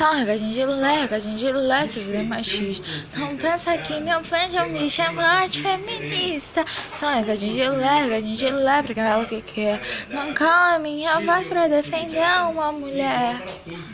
Só gengilo, lerga, gengilo, regadinho de machista. Não pensa que me ofende é ou é me chamar de feminista. Só gengilo, lerga, gengilo, regadinho de lulé, pra quem o que quer. Não cala minha voz pra defender uma mulher.